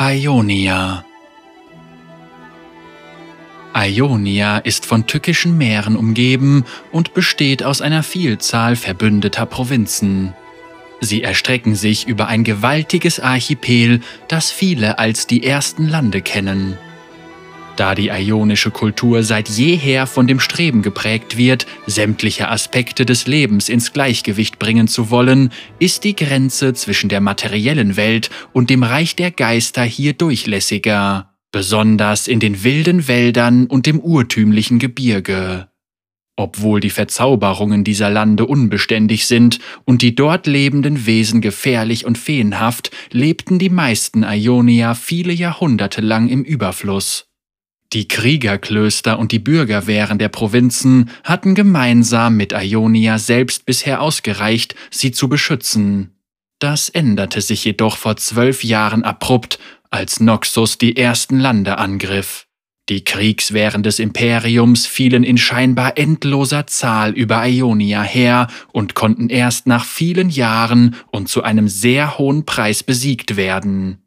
Ionia Ionia ist von tückischen Meeren umgeben und besteht aus einer Vielzahl verbündeter Provinzen. Sie erstrecken sich über ein gewaltiges Archipel, das viele als die ersten Lande kennen. Da die ionische Kultur seit jeher von dem Streben geprägt wird, sämtliche Aspekte des Lebens ins Gleichgewicht bringen zu wollen, ist die Grenze zwischen der materiellen Welt und dem Reich der Geister hier durchlässiger, besonders in den wilden Wäldern und dem urtümlichen Gebirge. Obwohl die Verzauberungen dieser Lande unbeständig sind und die dort lebenden Wesen gefährlich und feenhaft, lebten die meisten Ionier viele Jahrhunderte lang im Überfluss. Die Kriegerklöster und die Bürgerwehren der Provinzen hatten gemeinsam mit Ionia selbst bisher ausgereicht, sie zu beschützen. Das änderte sich jedoch vor zwölf Jahren abrupt, als Noxus die ersten Lande angriff. Die Kriegswehren des Imperiums fielen in scheinbar endloser Zahl über Ionia her und konnten erst nach vielen Jahren und zu einem sehr hohen Preis besiegt werden.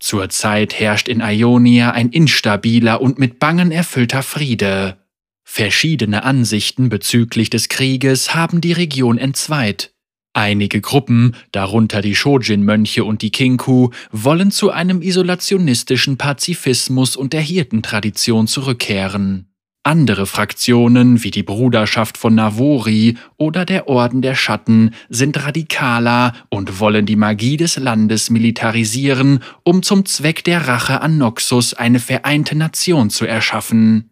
Zurzeit herrscht in Ionia ein instabiler und mit Bangen erfüllter Friede. Verschiedene Ansichten bezüglich des Krieges haben die Region entzweit. Einige Gruppen, darunter die Shojin-Mönche und die Kinku, wollen zu einem isolationistischen Pazifismus und der Hirtentradition zurückkehren. Andere Fraktionen wie die Bruderschaft von Navori oder der Orden der Schatten sind radikaler und wollen die Magie des Landes militarisieren, um zum Zweck der Rache an Noxus eine vereinte Nation zu erschaffen.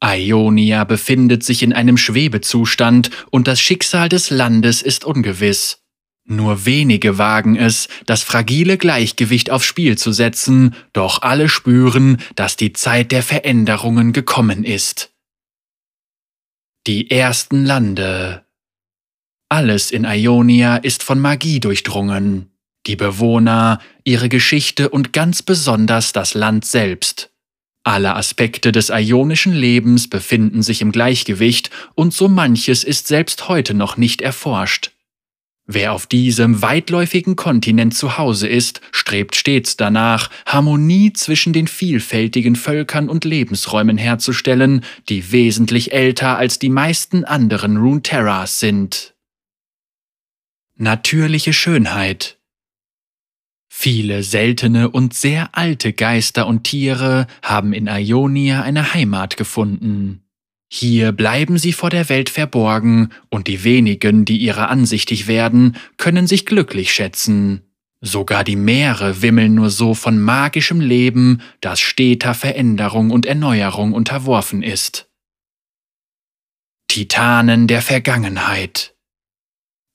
Ionia befindet sich in einem Schwebezustand und das Schicksal des Landes ist ungewiss. Nur wenige wagen es, das fragile Gleichgewicht aufs Spiel zu setzen, doch alle spüren, dass die Zeit der Veränderungen gekommen ist. Die ersten Lande Alles in Ionia ist von Magie durchdrungen. Die Bewohner, ihre Geschichte und ganz besonders das Land selbst. Alle Aspekte des ionischen Lebens befinden sich im Gleichgewicht und so manches ist selbst heute noch nicht erforscht. Wer auf diesem weitläufigen Kontinent zu Hause ist, strebt stets danach, Harmonie zwischen den vielfältigen Völkern und Lebensräumen herzustellen, die wesentlich älter als die meisten anderen Runeterras sind. Natürliche Schönheit Viele seltene und sehr alte Geister und Tiere haben in Ionia eine Heimat gefunden. Hier bleiben sie vor der Welt verborgen, und die wenigen, die ihrer ansichtig werden, können sich glücklich schätzen. Sogar die Meere wimmeln nur so von magischem Leben, das steter Veränderung und Erneuerung unterworfen ist. Titanen der Vergangenheit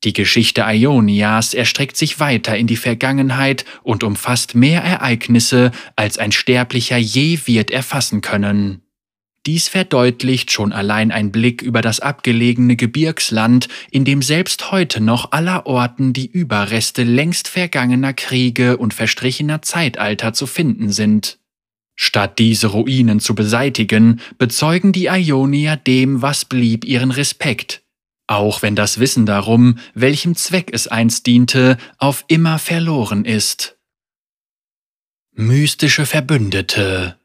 die Geschichte Ionias erstreckt sich weiter in die Vergangenheit und umfasst mehr Ereignisse, als ein Sterblicher je wird erfassen können. Dies verdeutlicht schon allein ein Blick über das abgelegene Gebirgsland, in dem selbst heute noch allerorten die Überreste längst vergangener Kriege und verstrichener Zeitalter zu finden sind. Statt diese Ruinen zu beseitigen, bezeugen die Ionier dem, was blieb, ihren Respekt, auch wenn das Wissen darum, welchem Zweck es einst diente, auf immer verloren ist. Mystische Verbündete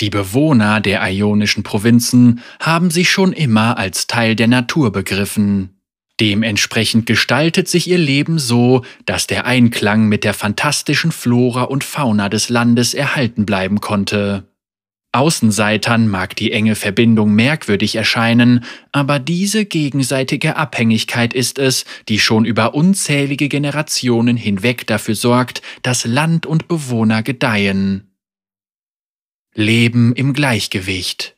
Die Bewohner der ionischen Provinzen haben sich schon immer als Teil der Natur begriffen. Dementsprechend gestaltet sich ihr Leben so, dass der Einklang mit der fantastischen Flora und Fauna des Landes erhalten bleiben konnte. Außenseitern mag die enge Verbindung merkwürdig erscheinen, aber diese gegenseitige Abhängigkeit ist es, die schon über unzählige Generationen hinweg dafür sorgt, dass Land und Bewohner gedeihen. Leben im Gleichgewicht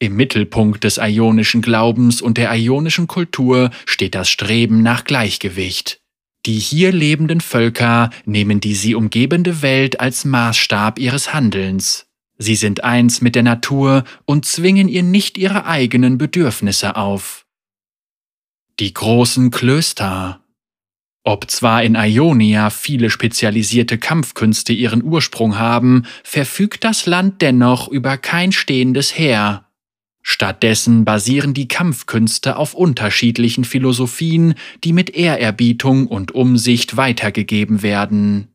Im Mittelpunkt des ionischen Glaubens und der ionischen Kultur steht das Streben nach Gleichgewicht. Die hier lebenden Völker nehmen die sie umgebende Welt als Maßstab ihres Handelns. Sie sind eins mit der Natur und zwingen ihr nicht ihre eigenen Bedürfnisse auf. Die großen Klöster. Ob zwar in Ionia viele spezialisierte Kampfkünste ihren Ursprung haben, verfügt das Land dennoch über kein stehendes Heer. Stattdessen basieren die Kampfkünste auf unterschiedlichen Philosophien, die mit Ehrerbietung und Umsicht weitergegeben werden.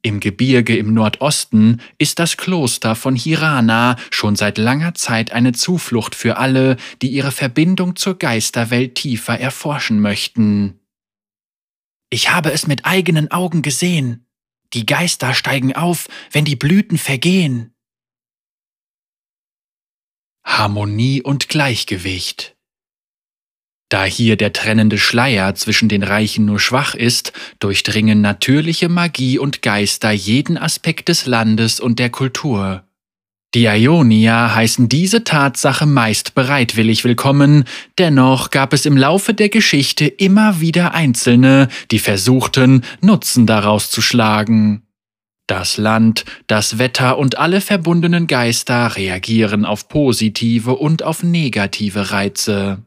Im Gebirge im Nordosten ist das Kloster von Hirana schon seit langer Zeit eine Zuflucht für alle, die ihre Verbindung zur Geisterwelt tiefer erforschen möchten. Ich habe es mit eigenen Augen gesehen. Die Geister steigen auf, wenn die Blüten vergehen. Harmonie und Gleichgewicht da hier der trennende Schleier zwischen den Reichen nur schwach ist, durchdringen natürliche Magie und Geister jeden Aspekt des Landes und der Kultur. Die Ionier heißen diese Tatsache meist bereitwillig willkommen, dennoch gab es im Laufe der Geschichte immer wieder Einzelne, die versuchten, Nutzen daraus zu schlagen. Das Land, das Wetter und alle verbundenen Geister reagieren auf positive und auf negative Reize.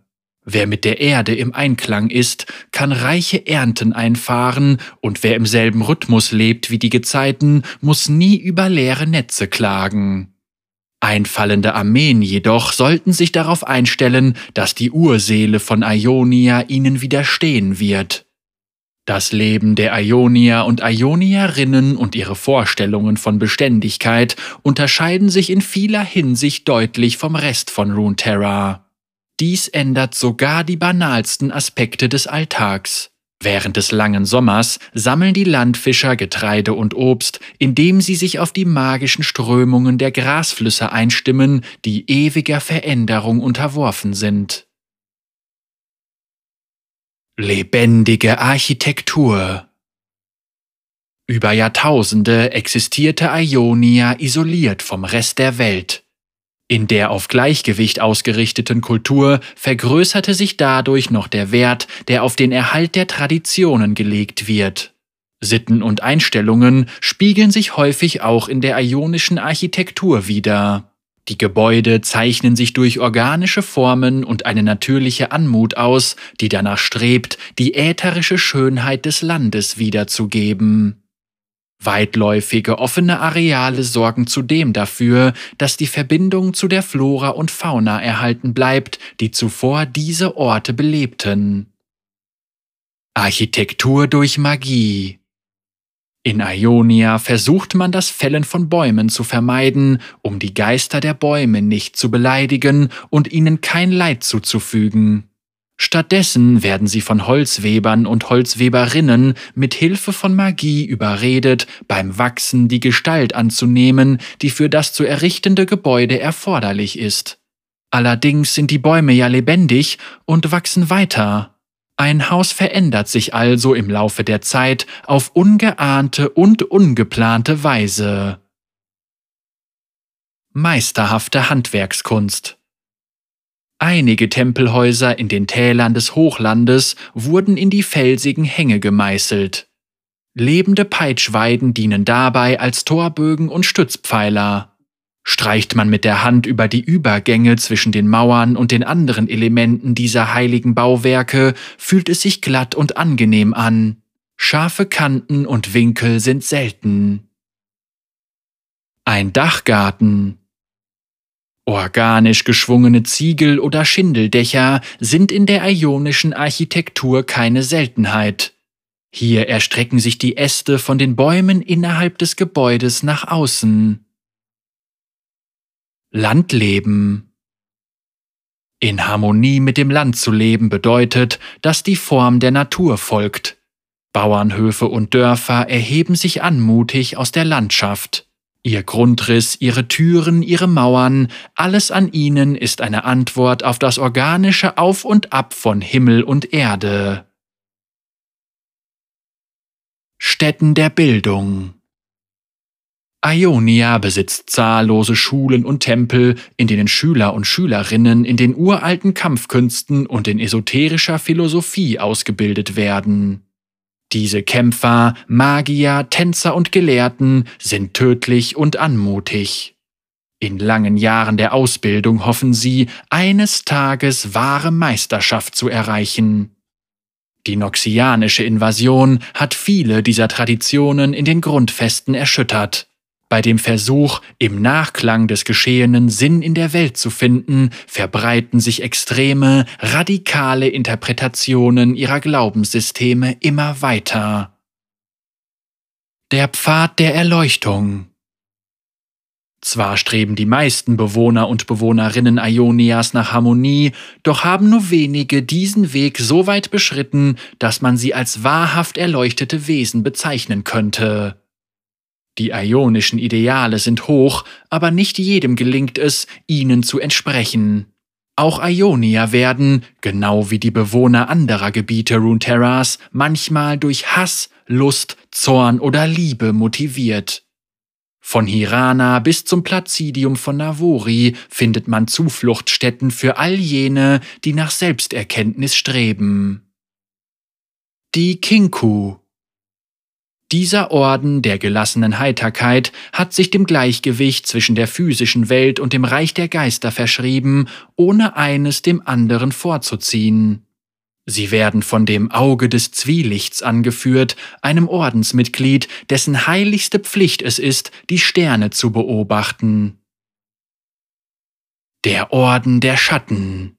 Wer mit der Erde im Einklang ist, kann reiche Ernten einfahren, und wer im selben Rhythmus lebt wie die Gezeiten, muss nie über leere Netze klagen. Einfallende Armeen jedoch sollten sich darauf einstellen, dass die Urseele von Ionia ihnen widerstehen wird. Das Leben der Ionier und Ionierinnen und ihre Vorstellungen von Beständigkeit unterscheiden sich in vieler Hinsicht deutlich vom Rest von Runeterra. Dies ändert sogar die banalsten Aspekte des Alltags. Während des langen Sommers sammeln die Landfischer Getreide und Obst, indem sie sich auf die magischen Strömungen der Grasflüsse einstimmen, die ewiger Veränderung unterworfen sind. Lebendige Architektur Über Jahrtausende existierte Ionia isoliert vom Rest der Welt. In der auf Gleichgewicht ausgerichteten Kultur vergrößerte sich dadurch noch der Wert, der auf den Erhalt der Traditionen gelegt wird. Sitten und Einstellungen spiegeln sich häufig auch in der ionischen Architektur wider. Die Gebäude zeichnen sich durch organische Formen und eine natürliche Anmut aus, die danach strebt, die ätherische Schönheit des Landes wiederzugeben. Weitläufige offene Areale sorgen zudem dafür, dass die Verbindung zu der Flora und Fauna erhalten bleibt, die zuvor diese Orte belebten. Architektur durch Magie In Ionia versucht man das Fällen von Bäumen zu vermeiden, um die Geister der Bäume nicht zu beleidigen und ihnen kein Leid zuzufügen. Stattdessen werden sie von Holzwebern und Holzweberinnen mit Hilfe von Magie überredet, beim Wachsen die Gestalt anzunehmen, die für das zu errichtende Gebäude erforderlich ist. Allerdings sind die Bäume ja lebendig und wachsen weiter. Ein Haus verändert sich also im Laufe der Zeit auf ungeahnte und ungeplante Weise. Meisterhafte Handwerkskunst Einige Tempelhäuser in den Tälern des Hochlandes wurden in die felsigen Hänge gemeißelt. Lebende Peitschweiden dienen dabei als Torbögen und Stützpfeiler. Streicht man mit der Hand über die Übergänge zwischen den Mauern und den anderen Elementen dieser heiligen Bauwerke, fühlt es sich glatt und angenehm an. Scharfe Kanten und Winkel sind selten. Ein Dachgarten, Organisch geschwungene Ziegel- oder Schindeldächer sind in der ionischen Architektur keine Seltenheit. Hier erstrecken sich die Äste von den Bäumen innerhalb des Gebäudes nach außen. Landleben In Harmonie mit dem Land zu leben bedeutet, dass die Form der Natur folgt. Bauernhöfe und Dörfer erheben sich anmutig aus der Landschaft. Ihr Grundriss, ihre Türen, ihre Mauern, alles an ihnen ist eine Antwort auf das organische Auf und Ab von Himmel und Erde. Stätten der Bildung Ionia besitzt zahllose Schulen und Tempel, in denen Schüler und Schülerinnen in den uralten Kampfkünsten und in esoterischer Philosophie ausgebildet werden. Diese Kämpfer, Magier, Tänzer und Gelehrten sind tödlich und anmutig. In langen Jahren der Ausbildung hoffen sie, eines Tages wahre Meisterschaft zu erreichen. Die noxianische Invasion hat viele dieser Traditionen in den Grundfesten erschüttert. Bei dem Versuch, im Nachklang des Geschehenen Sinn in der Welt zu finden, verbreiten sich extreme, radikale Interpretationen ihrer Glaubenssysteme immer weiter. Der Pfad der Erleuchtung. Zwar streben die meisten Bewohner und Bewohnerinnen Ionias nach Harmonie, doch haben nur wenige diesen Weg so weit beschritten, dass man sie als wahrhaft erleuchtete Wesen bezeichnen könnte. Die ionischen Ideale sind hoch, aber nicht jedem gelingt es, ihnen zu entsprechen. Auch Ionier werden, genau wie die Bewohner anderer Gebiete Runeterras, manchmal durch Hass, Lust, Zorn oder Liebe motiviert. Von Hirana bis zum Placidium von Navori findet man Zufluchtsstätten für all jene, die nach Selbsterkenntnis streben. Die Kinku dieser Orden der gelassenen Heiterkeit hat sich dem Gleichgewicht zwischen der physischen Welt und dem Reich der Geister verschrieben, ohne eines dem anderen vorzuziehen. Sie werden von dem Auge des Zwielichts angeführt, einem Ordensmitglied, dessen heiligste Pflicht es ist, die Sterne zu beobachten. Der Orden der Schatten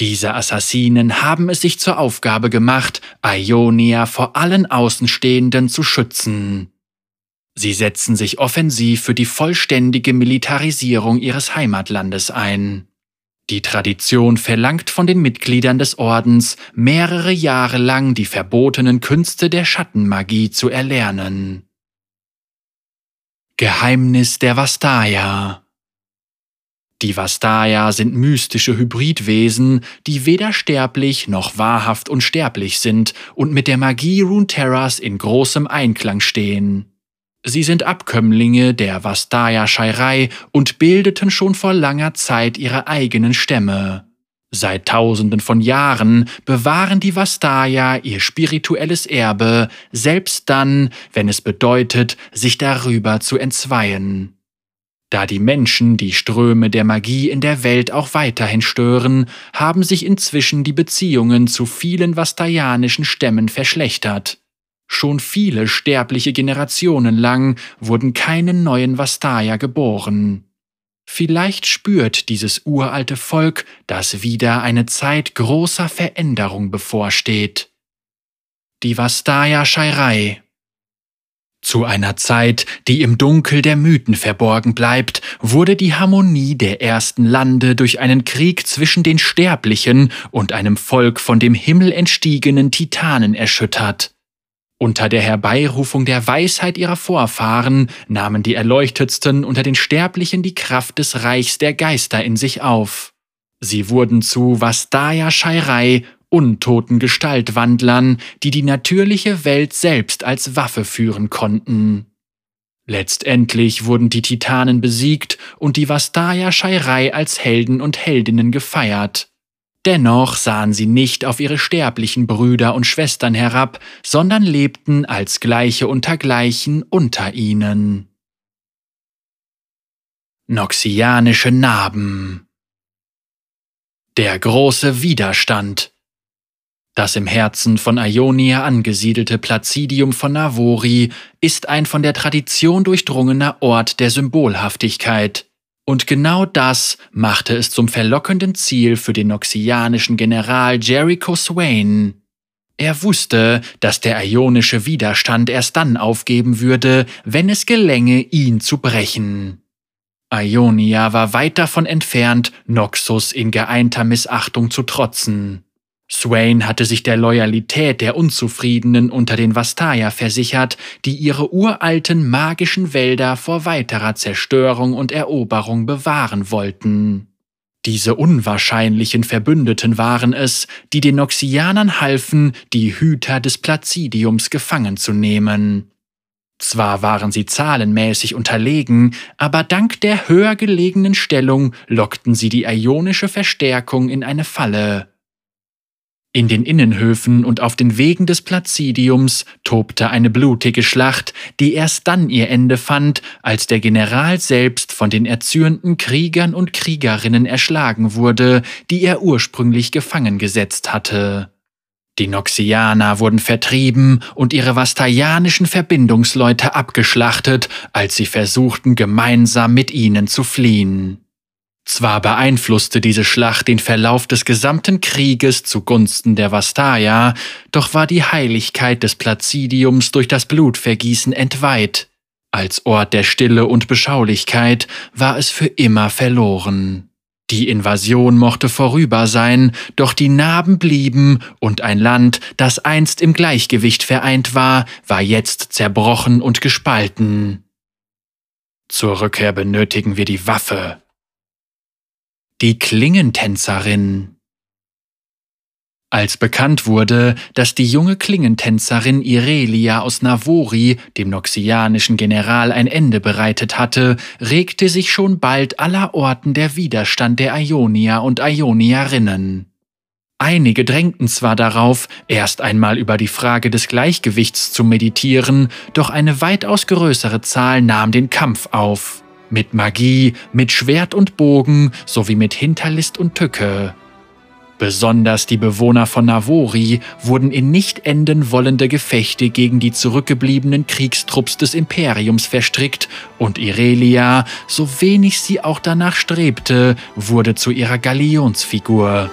diese Assassinen haben es sich zur Aufgabe gemacht, Ionia vor allen Außenstehenden zu schützen. Sie setzen sich offensiv für die vollständige Militarisierung ihres Heimatlandes ein. Die Tradition verlangt von den Mitgliedern des Ordens, mehrere Jahre lang die verbotenen Künste der Schattenmagie zu erlernen. Geheimnis der Vastaya die Vastaya sind mystische Hybridwesen, die weder sterblich noch wahrhaft unsterblich sind und mit der Magie Runeterras in großem Einklang stehen. Sie sind Abkömmlinge der Vastaya-Scheirei und bildeten schon vor langer Zeit ihre eigenen Stämme. Seit Tausenden von Jahren bewahren die Vastaya ihr spirituelles Erbe, selbst dann, wenn es bedeutet, sich darüber zu entzweien. Da die Menschen die Ströme der Magie in der Welt auch weiterhin stören, haben sich inzwischen die Beziehungen zu vielen vastayanischen Stämmen verschlechtert. Schon viele sterbliche Generationen lang wurden keine neuen Vastaya geboren. Vielleicht spürt dieses uralte Volk, dass wieder eine Zeit großer Veränderung bevorsteht. Die Vastaya-Scheirei zu einer Zeit, die im Dunkel der Mythen verborgen bleibt, wurde die Harmonie der ersten Lande durch einen Krieg zwischen den Sterblichen und einem Volk von dem Himmel entstiegenen Titanen erschüttert. Unter der Herbeirufung der Weisheit ihrer Vorfahren nahmen die Erleuchtetsten unter den Sterblichen die Kraft des Reichs der Geister in sich auf. Sie wurden zu Vastaya Scheirei untoten Gestaltwandlern, die die natürliche Welt selbst als Waffe führen konnten. Letztendlich wurden die Titanen besiegt und die Vastaya-Scheirei als Helden und Heldinnen gefeiert. Dennoch sahen sie nicht auf ihre sterblichen Brüder und Schwestern herab, sondern lebten als Gleiche unter Gleichen unter ihnen. Noxianische Narben Der große Widerstand das im Herzen von Ionia angesiedelte Placidium von Navori ist ein von der Tradition durchdrungener Ort der Symbolhaftigkeit. Und genau das machte es zum verlockenden Ziel für den noxianischen General Jericho Swain. Er wusste, dass der ionische Widerstand erst dann aufgeben würde, wenn es gelänge, ihn zu brechen. Ionia war weit davon entfernt, Noxus in geeinter Missachtung zu trotzen. Swain hatte sich der Loyalität der Unzufriedenen unter den Vastaya versichert, die ihre uralten magischen Wälder vor weiterer Zerstörung und Eroberung bewahren wollten. Diese unwahrscheinlichen Verbündeten waren es, die den Noxianern halfen, die Hüter des Placidiums gefangen zu nehmen. Zwar waren sie zahlenmäßig unterlegen, aber dank der höher gelegenen Stellung lockten sie die ionische Verstärkung in eine Falle. In den Innenhöfen und auf den Wegen des Placidiums tobte eine blutige Schlacht, die erst dann ihr Ende fand, als der General selbst von den erzürnten Kriegern und Kriegerinnen erschlagen wurde, die er ursprünglich gefangen gesetzt hatte. Die Noxianer wurden vertrieben und ihre vastayanischen Verbindungsleute abgeschlachtet, als sie versuchten, gemeinsam mit ihnen zu fliehen. Zwar beeinflusste diese Schlacht den Verlauf des gesamten Krieges zugunsten der Vastaya, doch war die Heiligkeit des Placidiums durch das Blutvergießen entweiht. Als Ort der Stille und Beschaulichkeit war es für immer verloren. Die Invasion mochte vorüber sein, doch die Narben blieben, und ein Land, das einst im Gleichgewicht vereint war, war jetzt zerbrochen und gespalten. Zur Rückkehr benötigen wir die Waffe, die Klingentänzerin. Als bekannt wurde, dass die junge Klingentänzerin Irelia aus Navori dem noxianischen General ein Ende bereitet hatte, regte sich schon bald allerorten der Widerstand der Ionier und Ionierinnen. Einige drängten zwar darauf, erst einmal über die Frage des Gleichgewichts zu meditieren, doch eine weitaus größere Zahl nahm den Kampf auf. Mit Magie, mit Schwert und Bogen sowie mit Hinterlist und Tücke. Besonders die Bewohner von Navori wurden in nicht enden wollende Gefechte gegen die zurückgebliebenen Kriegstrupps des Imperiums verstrickt und Irelia, so wenig sie auch danach strebte, wurde zu ihrer Galionsfigur.